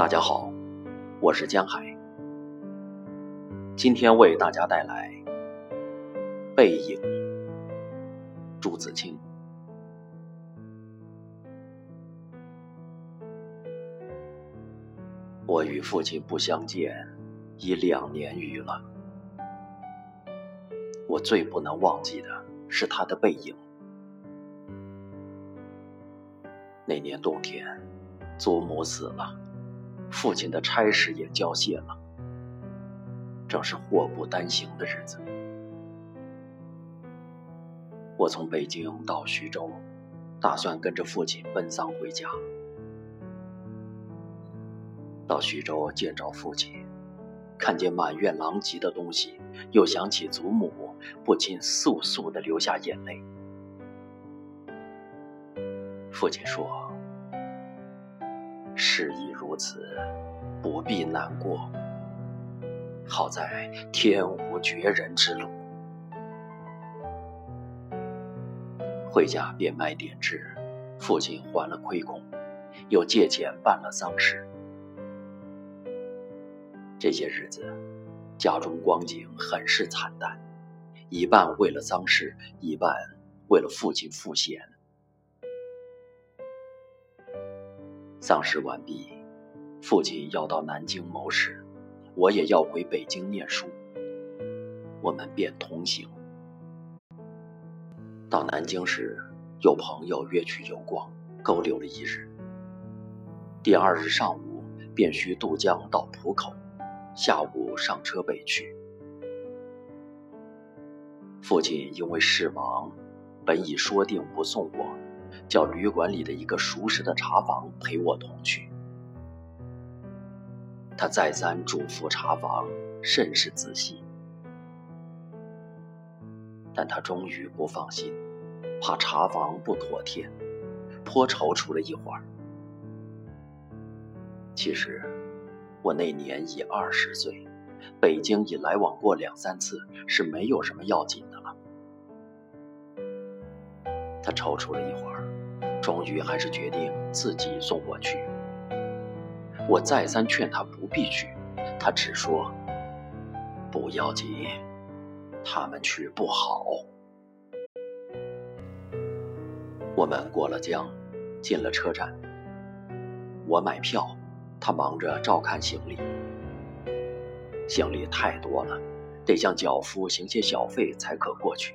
大家好，我是江海，今天为大家带来《背影》。朱自清。我与父亲不相见已两年余了，我最不能忘记的是他的背影。那年冬天，祖母死了，父亲的差事也交卸了，正是祸不单行的日子。我从北京到徐州，打算跟着父亲奔丧回家。到徐州见着父亲，看见满院狼藉的东西，又想起祖母，不禁簌簌地流下眼泪。父亲说：“事已如此，不必难过。好在天无绝人之路。”回家变卖点纸，父亲还了亏空，又借钱办了丧事。这些日子，家中光景很是惨淡，一半为了丧事，一半为了父亲赋闲。丧事完毕，父亲要到南京谋事，我也要回北京念书，我们便同行。到南京时，有朋友约去游逛，勾留了一日。第二日上午，便需渡江到浦口。下午上车北去。父亲因为事忙，本已说定不送我，叫旅馆里的一个熟识的茶房陪我同去。他再三嘱咐茶房甚是仔细，但他终于不放心，怕茶房不妥帖，颇踌躇了一会儿。其实。我那年已二十岁，北京已来往过两三次，是没有什么要紧的了。他踌躇了一会儿，终于还是决定自己送我去。我再三劝他不必去，他只说：“不要紧，他们去不好。”我们过了江，进了车站，我买票。他忙着照看行李，行李太多了，得向脚夫行些小费才可过去。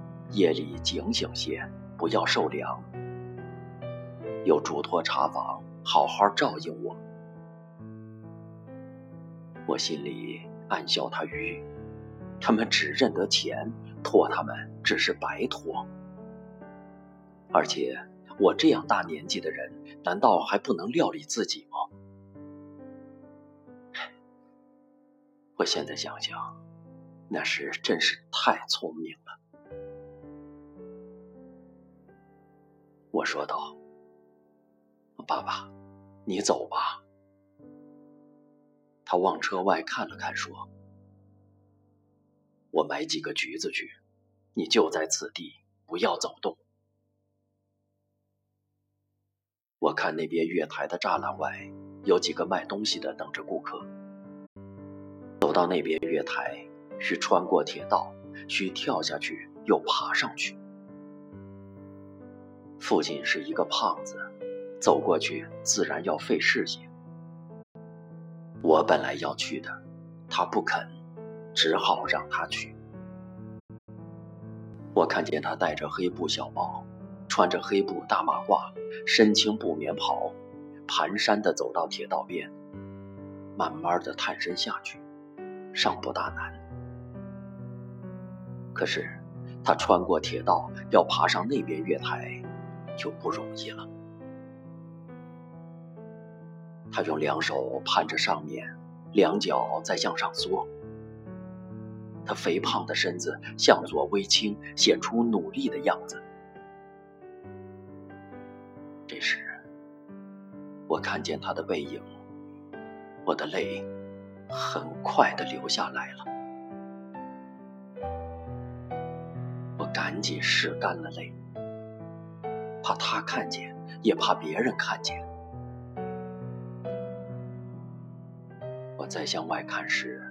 夜里警醒些，不要受凉。又嘱托茶房好好照应我。我心里暗笑他愚，他们只认得钱，托他们只是白托，而且。我这样大年纪的人，难道还不能料理自己吗？我现在想想，那时真是太聪明了。我说道：“爸爸，你走吧。”他往车外看了看，说：“我买几个橘子去，你就在此地，不要走动。”我看那边月台的栅栏外有几个卖东西的等着顾客。走到那边月台，需穿过铁道，需跳下去又爬上去。父亲是一个胖子，走过去自然要费事些。我本来要去的，他不肯，只好让他去。我看见他戴着黑布小帽。穿着黑布大马褂，身青布棉袍，蹒跚地走到铁道边，慢慢地探身下去，尚不大难。可是他穿过铁道，要爬上那边月台，就不容易了。他用两手攀着上面，两脚在向上缩。他肥胖的身子向左微倾，显出努力的样子。这时，我看见他的背影，我的泪很快的流下来了。我赶紧拭干了泪，怕他看见，也怕别人看见。我再向外看时，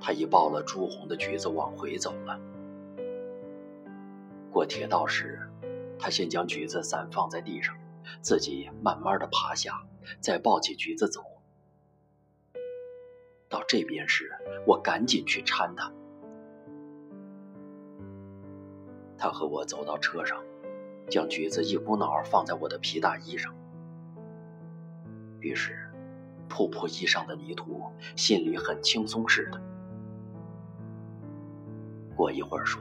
他已抱了朱红的橘子往回走了。过铁道时，他先将橘子散放在地上，自己慢慢的爬下，再抱起橘子走。到这边时，我赶紧去搀他。他和我走到车上，将橘子一股脑儿放在我的皮大衣上。于是，扑扑衣上的泥土，心里很轻松似的。过一会儿说：“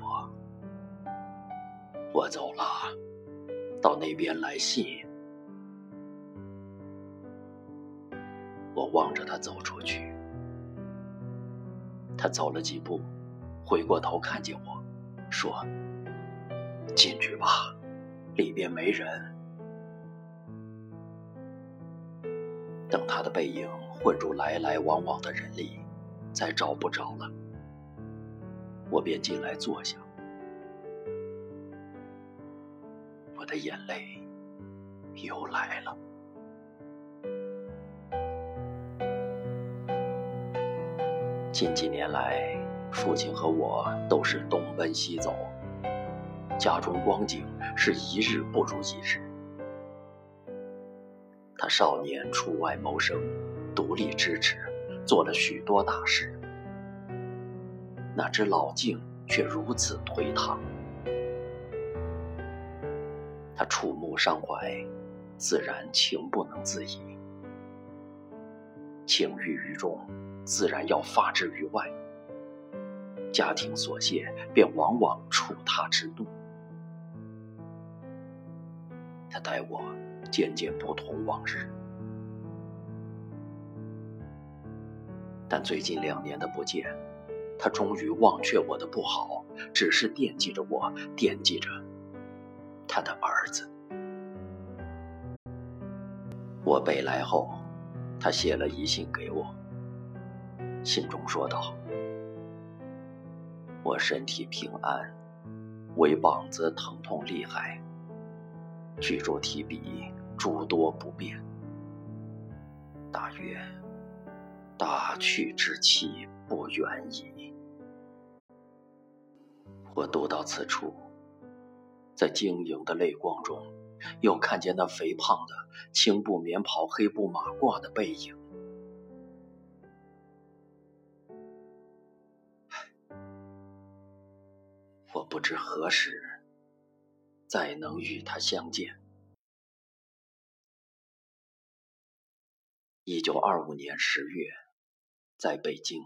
我走了，到那边来信。”我望着他走出去，他走了几步，回过头看见我，说：“进去吧，里边没人。”等他的背影混入来来往往的人里，再找不着了。我便进来坐下，我的眼泪又来了。近几年来，父亲和我都是东奔西走，家中光景是一日不如一日。他少年出外谋生，独立支持，做了许多大事。哪知老境却如此颓唐。他触目伤怀，自然情不能自已。情郁于中，自然要发之于外。家庭琐屑，便往往触他之怒。待我渐渐不同往日，但最近两年的不见。他终于忘却我的不好，只是惦记着我，惦记着他的儿子。我北来后，他写了一信给我，信中说道：“我身体平安，唯膀子疼痛厉害，居住提笔诸多不便，大约大去之期不远矣。”我读到此处，在晶莹的泪光中，又看见那肥胖的青布棉袍、黑布马褂的背影。我不知何时再能与他相见。一九二五年十月，在北京。